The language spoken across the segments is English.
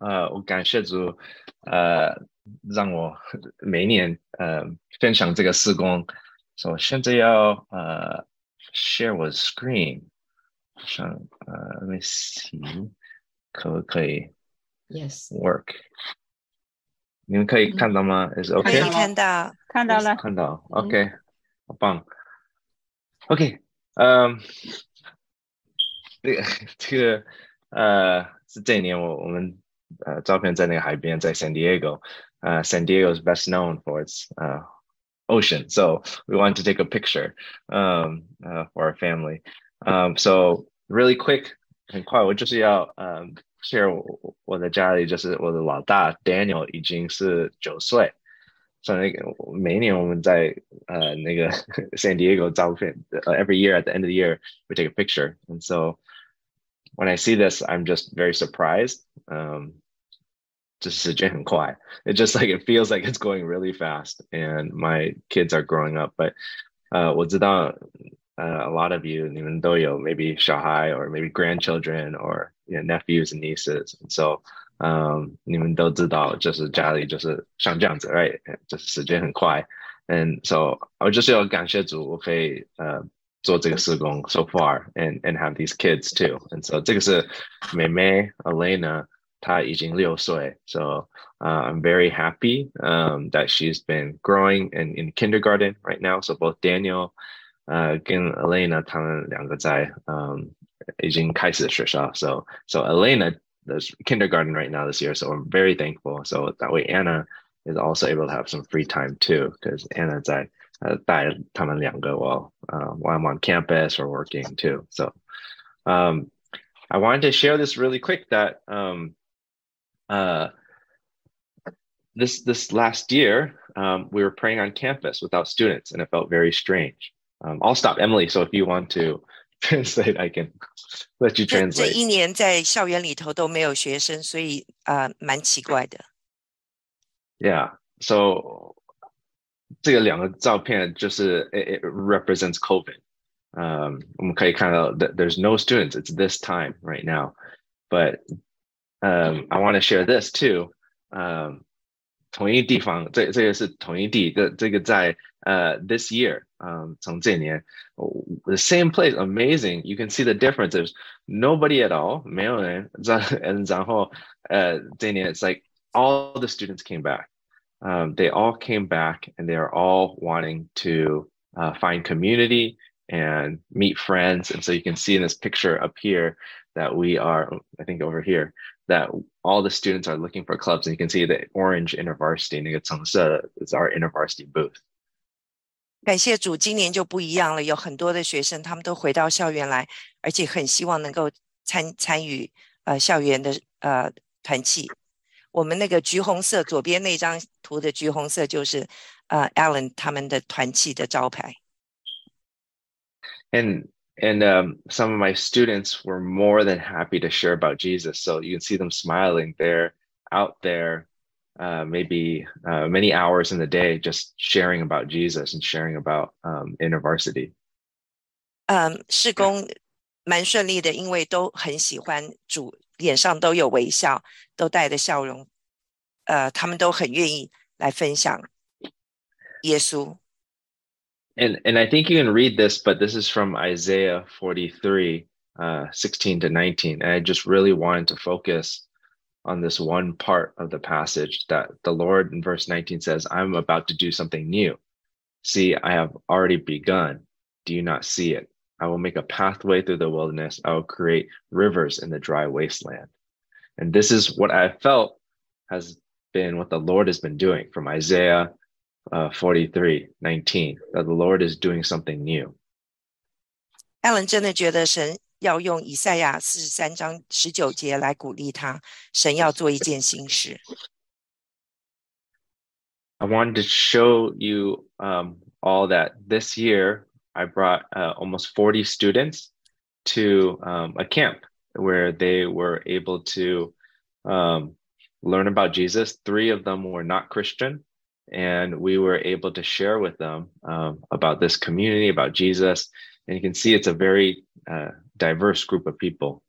呃，我感谢主，呃，让我每年呃分享这个施工。所以我现在要呃 share 我的 screen，想呃，let me see，可不可以？Yes。work？你们可以看到吗？Is 可以 OK？看到，看到了，看到，OK，好棒。OK，嗯，这个这个呃是这一年我我们呃照片在那个海边，在 San Diego，呃，San Diego is best known for its 呃 ocean, so we wanted to take a picture um uh, for our family. Um, so really quick，很快我就是要呃 share 我我的家里就是我的老大 Daniel 已经是九岁。所以那个每一年我们在呃那个 San Diego 照片呃 every year at the end of the year we take a picture and so when I see this I'm just very surprised um 就是时间很快 it just like it feels like it's going really fast and my kids are growing up but 呃我知道呃 a lot of you 你们都有 maybe 小孩 or maybe grandchildren or you know, nephews and nieces and so 嗯，你们都知道，就是家里就是像这样子，right？就是时间很快，and so 我就是要感谢主，我可以呃 做这个事工 so far and and have these kids too. And so 这个是妹妹 so uh, I'm very happy um, that she's been growing and in kindergarten right now. So both Daniel uh, again Elena 他们两个在嗯已经开始学校，so so Elena does kindergarten right now this year. So I'm very thankful. So that way Anna is also able to have some free time too because Anna's at 呃带他们两个 while uh, while I'm on campus or working too. So um, I wanted to share this really quick that um, uh, this this last year um, we were praying on campus without students, and it felt very strange. Um, I'll stop, Emily. So if you want to translate, I can let you 这这 translate. 一年在校园里头都没有学生，所以呃蛮奇怪的。 Yeah. So 这个两个照片就是 it, it represents COVID. Um, 我们可以看到 that there's no students. It's this time right now. But um, I want to share this too. Um, 同一地方，这这个是同一地，这这个在呃 this year，嗯，从这年，the same place, amazing. You can see the difference. There's nobody at all，没有人。然然后呃，这年 it's like all the students came back. Um, they all came back and they are all wanting to uh, find community and meet friends. And so you can see in this picture up here that we are, I think over here, that all the students are looking for clubs. And you can see the orange InterVarsity 那个橙色 is our InterVarsity booth. 感谢主，今年就不一样了，有很多的学生他们都回到校园来，而且很希望能够参参与呃校园的呃团契。 我们那个橘红色左边那张图的橘红色就是呃 Alan 他们的团契的招牌。And and um, some of my students were more than happy to share about Jesus. So you can see them smiling. They're out there, uh, maybe uh, many hours in the day, just sharing about Jesus and sharing about um, InterVarsity. Um, 事工蛮顺利的，因为都很喜欢主脸上都有微笑，都带着笑容。呃，他们都很愿意来分享耶稣。 And and I think you can read this, but this is from Isaiah 43, uh, 16 to 19. And I just really wanted to focus on this one part of the passage that the Lord in verse 19 says, I'm about to do something new. See, I have already begun. Do you not see it? I will make a pathway through the wilderness. I will create rivers in the dry wasteland. And this is what I felt has been what the Lord has been doing from Isaiah uh, 43 19 that the Lord is doing something new. 艾伦真的觉得神要用以赛亚四十三章十九节来鼓励他，神要做一件新事。 I wanted to show you um, all that this year I brought uh, almost 40 students to um, a camp where they were able to um, learn about Jesus. Three of them were not Christian, and we were able to share with them um, about this community, about Jesus. And you can see it's a very uh, diverse group of people.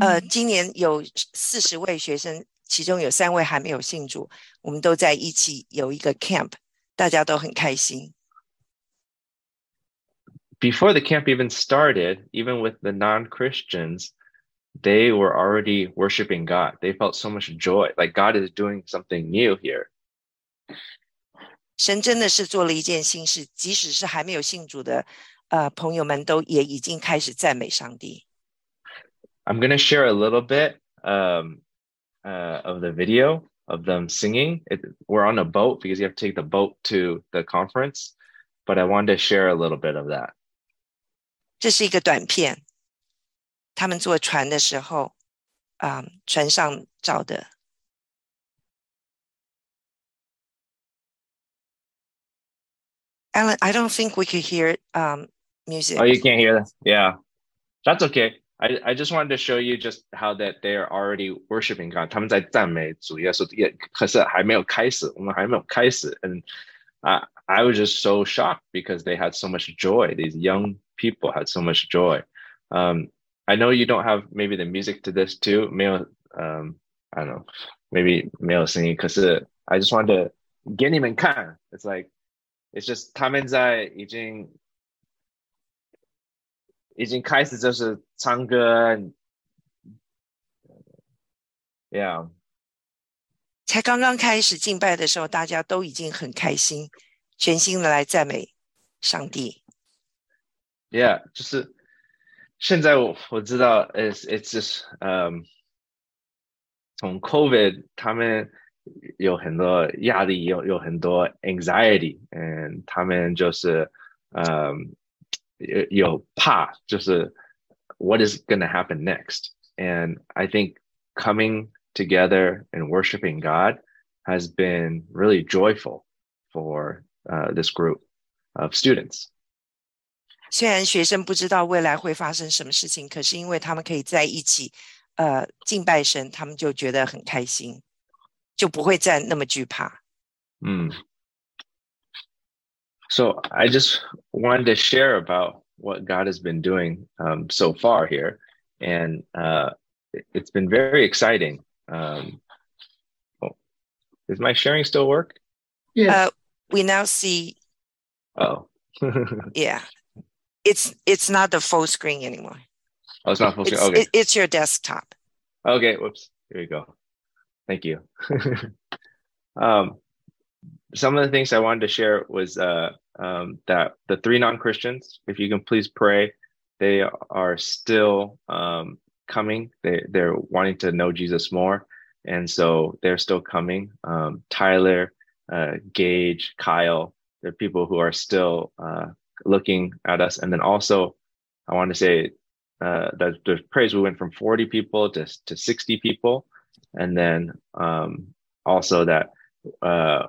呃，今年有四十位学生，其中有三位还没有信主，我们都在一起有一个 camp，大家都很开心。 Before the camp even started, even with the non-Christians, they were already worshiping God. They felt so much joy, like God is doing something new here. 神真的是做了一件新事，即使是还没有信主的呃朋友们，都也已经开始赞美上帝。I'm going to share a little bit um, uh, of the video of them singing. It, we're on a boat because you have to take the boat to the conference, but I wanted to share a little bit of that. 这是一个短片，他们坐船的时候，啊、船上照的。Alan, I don't think we could hear um, music. Oh, you can't hear that? Yeah, that's okay. I, I just wanted to show you just how that they are already worshiping God. 他们在赞美主耶稣，也可是还没有开始，我们还没有开始。And I I was just so shocked because they had so much joy. These young people had so much joy. Um, I know you don't have maybe the music to this too. 没有 um I don't know, maybe 没有声音。可是 I just wanted to 给你们看。It's like it's just 他们在已经已经开始就是唱歌，Yeah，才刚刚开始敬拜的时候，大家都已经很开心，全心的来赞美上帝。 Yeah，就是现在我我知道，it's it's just 嗯，从 COVID 他们有很多压力，有有很多 anxiety，嗯，他们就是嗯。有有怕，就是 what is going to happen next. And I think coming together and worshiping God has been really joyful for uh, this group of students. 虽然学生不知道未来会发生什么事情，可是因为他们可以在一起，呃，敬拜神，他们就觉得很开心，就不会再那么惧怕。嗯。So I just wanted to share about what God has been doing um, so far here, and uh, it's been very exciting. Um, oh, does my sharing still work? Uh, we now see. Oh, yeah, it's it's not the full screen anymore. Oh, it's not full screen. It's, Okay, it- it's your desktop. okay. Whoops. Here we go. Thank you. um, some of the things I wanted to share was uh, um, that the three non-Christians, if you can please pray, they are still um, coming. They they're wanting to know Jesus more, and so they're still coming. Um, Tyler, uh, Gage, Kyle, they're people who are still uh, looking at us. And then also, I want to say uh, that the praise we went from 40 people to, to 60 people. And then um, also that uh,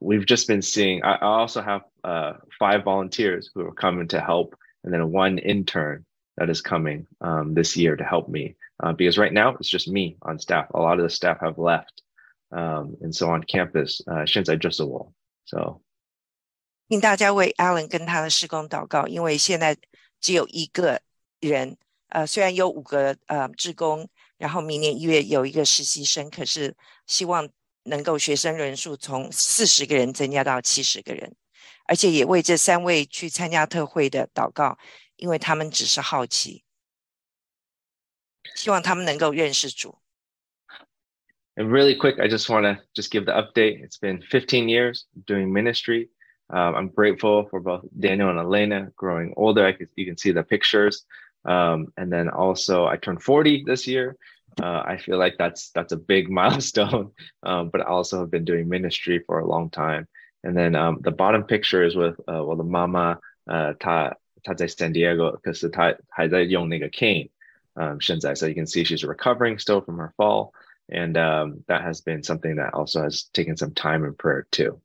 we've just been seeing, I, I also have uh, five volunteers who are coming to help, and then one intern that is coming um, this year to help me. Uh, because right now it's just me on staff. A lot of the staff have left. Um, and so on campus, uh, a wall So 请大家为 Alan 跟他的事工祷告，因为现在只有一个人，呃，虽然有五个呃职工，然后明年一月有一个实习生，可是希望能够学生人数从四十个人增加到七十个人，而且也为这三位去参加特会的祷告，因为他们只是好奇，希望他们能够认识主。And really quick, I just want to just give the update. It's been 15 years doing ministry. Um, I'm grateful for both Daniel and Elena growing older. I could, you can see the pictures. Um, and then also I turned 40 this year. Uh, I feel like that's that's a big milestone. Um, but I also have been doing ministry for a long time. And then um, the bottom picture is with uh, well the mama uh, 她她在 San Diego 可是她还在用那个 cane 嗯现在 so you can see she's recovering still from her fall and um, that has been something that also has taken some time in prayer too.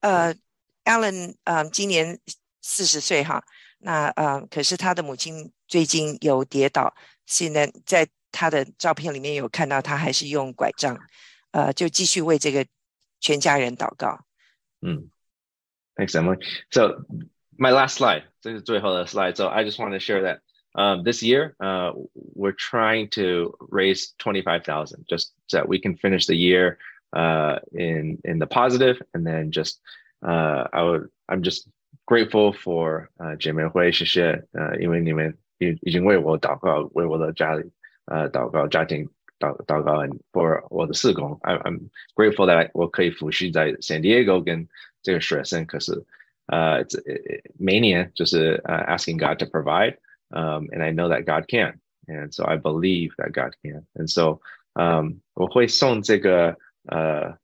呃，Alan，呃，今年四十岁哈，那呃，可是他的母亲最近有跌倒，现在在他的照片里面有看到他还是用拐杖，呃，就继续为这个全家人祷告。 Mm. Thanks, Emily. So my last slide, this is 最后的 slide. So I just want to share that um, this year, uh, we're trying to raise 25,000 just so that we can finish the year uh, in in the positive, and then just uh, I would I'm just grateful for 呃姐妹会，谢谢呃，因为你们已已经为我祷告，为我的家里呃祷告，家庭祷祷告，and for 我的事工，I I'm grateful that 我可以服侍在 San Diego 跟这个学生，可是呃这每年就是呃 asking God to provide。um, and I know that God can, and so I believe that God can, and so um, 我会送这个 呃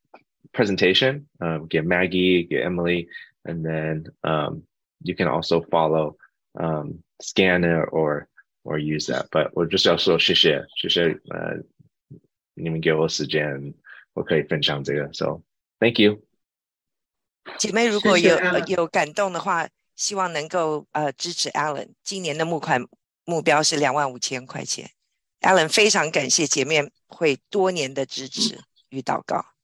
presentation um, get Maggie, get Emily, and then um, you can also follow um, scan it or or use that. But 我就是要说谢谢谢谢呃你们给我时间，我可以分享这个，so thank you。姐妹如果有有感动的话。希望能够呃支持 Allen，今年的募款目标是两万五千块钱。Allen 非常感谢姐妹会多年的支持 与祷告。